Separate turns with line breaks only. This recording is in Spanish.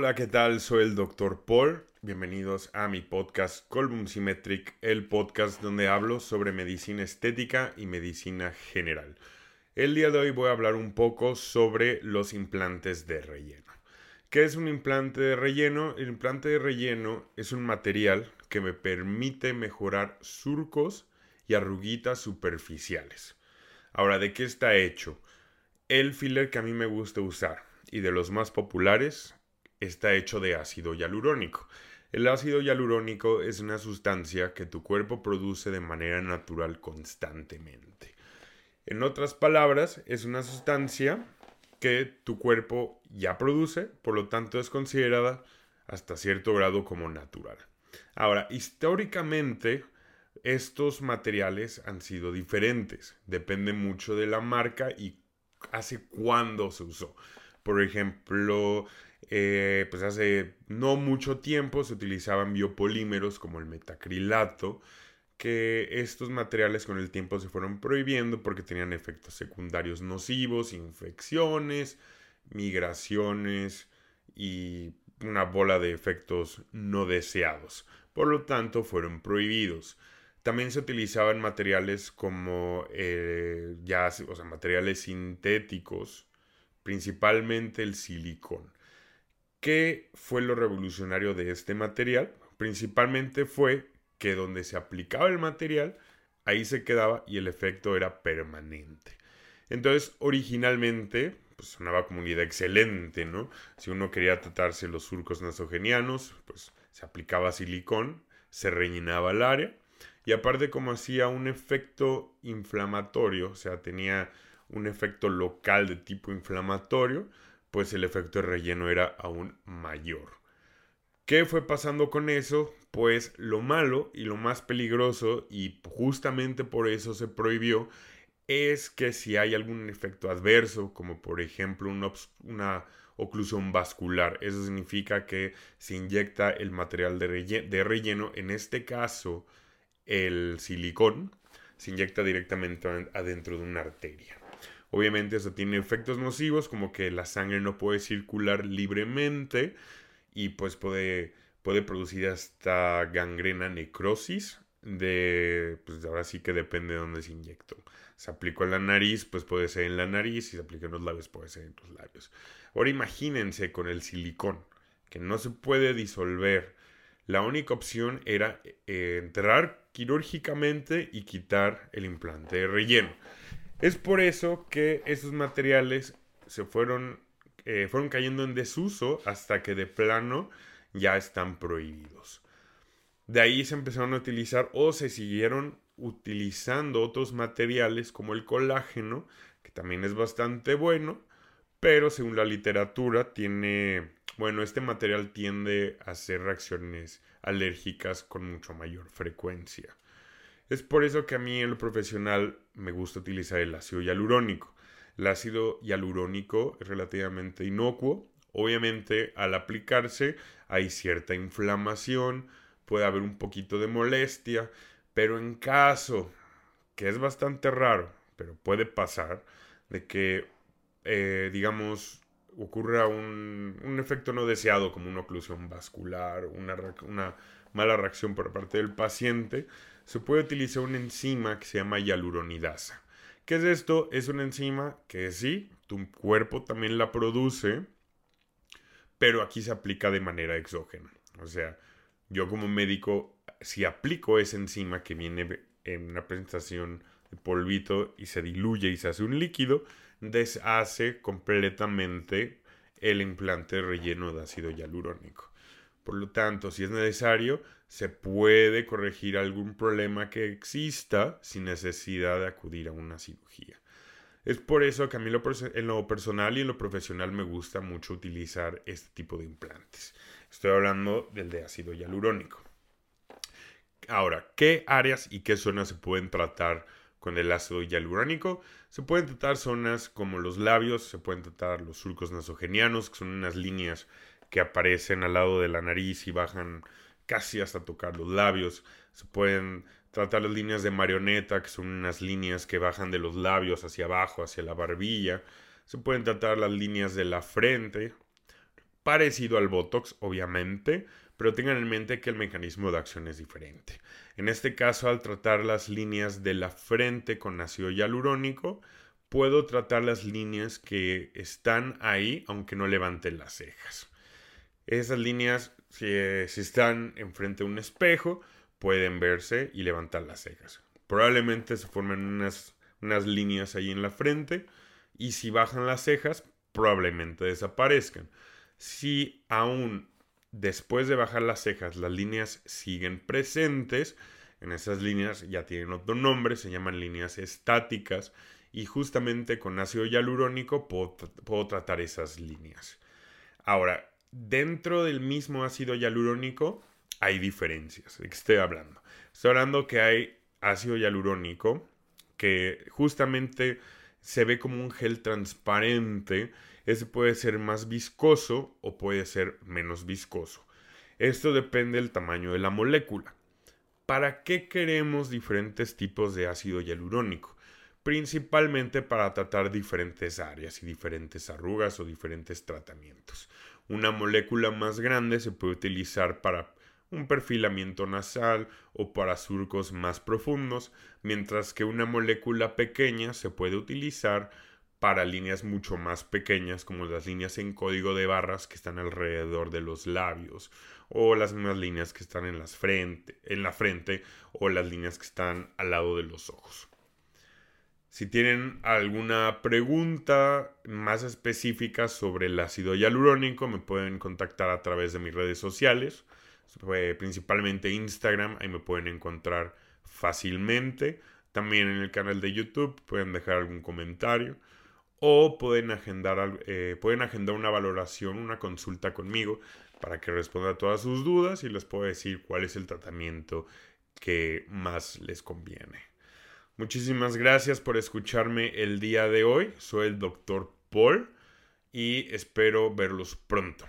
Hola, ¿qué tal? Soy el Dr. Paul. Bienvenidos a mi podcast Colbum Symmetric, el podcast donde hablo sobre medicina estética y medicina general. El día de hoy voy a hablar un poco sobre los implantes de relleno. ¿Qué es un implante de relleno? El implante de relleno es un material que me permite mejorar surcos y arruguitas superficiales. Ahora, ¿de qué está hecho? El filler que a mí me gusta usar y de los más populares está hecho de ácido hialurónico. El ácido hialurónico es una sustancia que tu cuerpo produce de manera natural constantemente. En otras palabras, es una sustancia que tu cuerpo ya produce, por lo tanto es considerada hasta cierto grado como natural. Ahora, históricamente, estos materiales han sido diferentes. Depende mucho de la marca y hace cuándo se usó. Por ejemplo, eh, pues hace no mucho tiempo se utilizaban biopolímeros como el metacrilato, que estos materiales con el tiempo se fueron prohibiendo porque tenían efectos secundarios nocivos, infecciones, migraciones y una bola de efectos no deseados. Por lo tanto, fueron prohibidos. También se utilizaban materiales como eh, ya, o sea, materiales sintéticos, principalmente el silicón. ¿Qué fue lo revolucionario de este material? Principalmente fue que donde se aplicaba el material, ahí se quedaba y el efecto era permanente. Entonces, originalmente, pues sonaba como una idea excelente, ¿no? Si uno quería tratarse los surcos nasogenianos, pues se aplicaba silicón, se rellenaba el área y aparte como hacía un efecto inflamatorio, o sea, tenía un efecto local de tipo inflamatorio, pues el efecto de relleno era aún mayor. ¿Qué fue pasando con eso? Pues lo malo y lo más peligroso, y justamente por eso se prohibió, es que si hay algún efecto adverso, como por ejemplo una, oclusión vascular, eso significa que se inyecta el material de, de relleno, en este caso el silicón, se inyecta directamente adentro de una arteria. Obviamente eso tiene efectos nocivos como que la sangre no puede circular libremente, y pues puede, puede producir hasta gangrena necrosis de, pues ahora sí que depende de dónde se inyectó. Se aplicó en la nariz, pues puede ser en la nariz, si se aplica en los labios, puede ser en los labios. Ahora imagínense con el silicón, que no se puede disolver. La única opción era eh, enterrar quirúrgicamente y quitar el implante de relleno. Es por eso que esos materiales se fueron eh, fueron cayendo en desuso hasta que de plano ya están prohibidos. De ahí se empezaron a utilizar o se siguieron utilizando otros materiales como el colágeno, que también es bastante bueno, pero según la literatura tiene, bueno, este material tiende a hacer reacciones alérgicas con mucho mayor frecuencia. Es por eso que a mí en lo profesional me gusta utilizar el ácido hialurónico. El ácido hialurónico es relativamente inocuo. Obviamente, al aplicarse hay cierta inflamación, puede haber un poquito de molestia, pero en caso, que es bastante raro, pero puede pasar, de que, eh, digamos, ocurra un, un, efecto no deseado como una oclusión vascular, una, una mala reacción por parte del paciente, se puede utilizar una enzima que se llama hialuronidasa. ¿Qué es esto? Es una enzima que sí, tu cuerpo también la produce, pero aquí se aplica de manera exógena. O sea, yo como médico, si aplico esa enzima que viene en una presentación de polvito y se diluye y se hace un líquido, deshace completamente el implante relleno de ácido hialurónico. Por lo tanto, si es necesario, se puede corregir algún problema que exista sin necesidad de acudir a una cirugía. Es por eso que a mí en lo personal y en lo profesional me gusta mucho utilizar este tipo de implantes. Estoy hablando del de ácido hialurónico. Ahora, ¿qué áreas y qué zonas se pueden tratar con el ácido hialurónico? Se pueden tratar zonas como los labios, se pueden tratar los surcos nasogenianos, que son unas líneas que aparecen al lado de la nariz y bajan casi hasta tocar los labios. Se pueden tratar las líneas de marioneta, que son unas líneas que bajan de los labios hacia abajo, hacia la barbilla. Se pueden tratar las líneas de la frente. parecido al Botox, obviamente, pero tengan en mente que el mecanismo de acción es diferente. En este caso, al tratar las líneas de la frente con ácido hialurónico, puedo tratar las líneas que están ahí, aunque no levanten las cejas. Esas líneas, si, si están enfrente de un espejo, pueden verse y levantar las cejas. Probablemente se formen unas, unas líneas ahí en la frente y si bajan las cejas, probablemente desaparezcan. Si aún después de bajar las cejas las líneas siguen presentes, en esas líneas ya tienen otro nombre, se llaman líneas estáticas y justamente con ácido hialurónico puedo, puedo tratar esas líneas. Ahora, dentro del mismo ácido hialurónico hay diferencias. ¿De qué estoy hablando? Estoy hablando que hay ácido hialurónico que justamente se ve como un gel transparente. Ese puede ser más viscoso o puede ser menos viscoso. Esto depende del tamaño de la molécula. ¿Para qué queremos diferentes tipos de ácido hialurónico? Principalmente para tratar diferentes áreas y diferentes arrugas o diferentes tratamientos. Una molécula más grande se puede utilizar para un perfilamiento nasal o para surcos más profundos, mientras que una molécula pequeña se puede utilizar para líneas mucho más pequeñas como las líneas en código de barras que están alrededor de los labios o las mismas líneas que están en, en la frente o las líneas que están al lado de los ojos. Si tienen alguna pregunta más específica sobre el ácido hialurónico me pueden contactar a través de mis redes sociales principalmente Instagram, ahí me pueden encontrar fácilmente. También en el canal de YouTube pueden dejar algún comentario o pueden agendar, eh, pueden agendar una valoración, una consulta conmigo para que responda a todas sus dudas y les puedo decir cuál es el tratamiento que más les conviene. Muchísimas gracias por escucharme el día de hoy. Soy el doctor Paul y espero verlos pronto.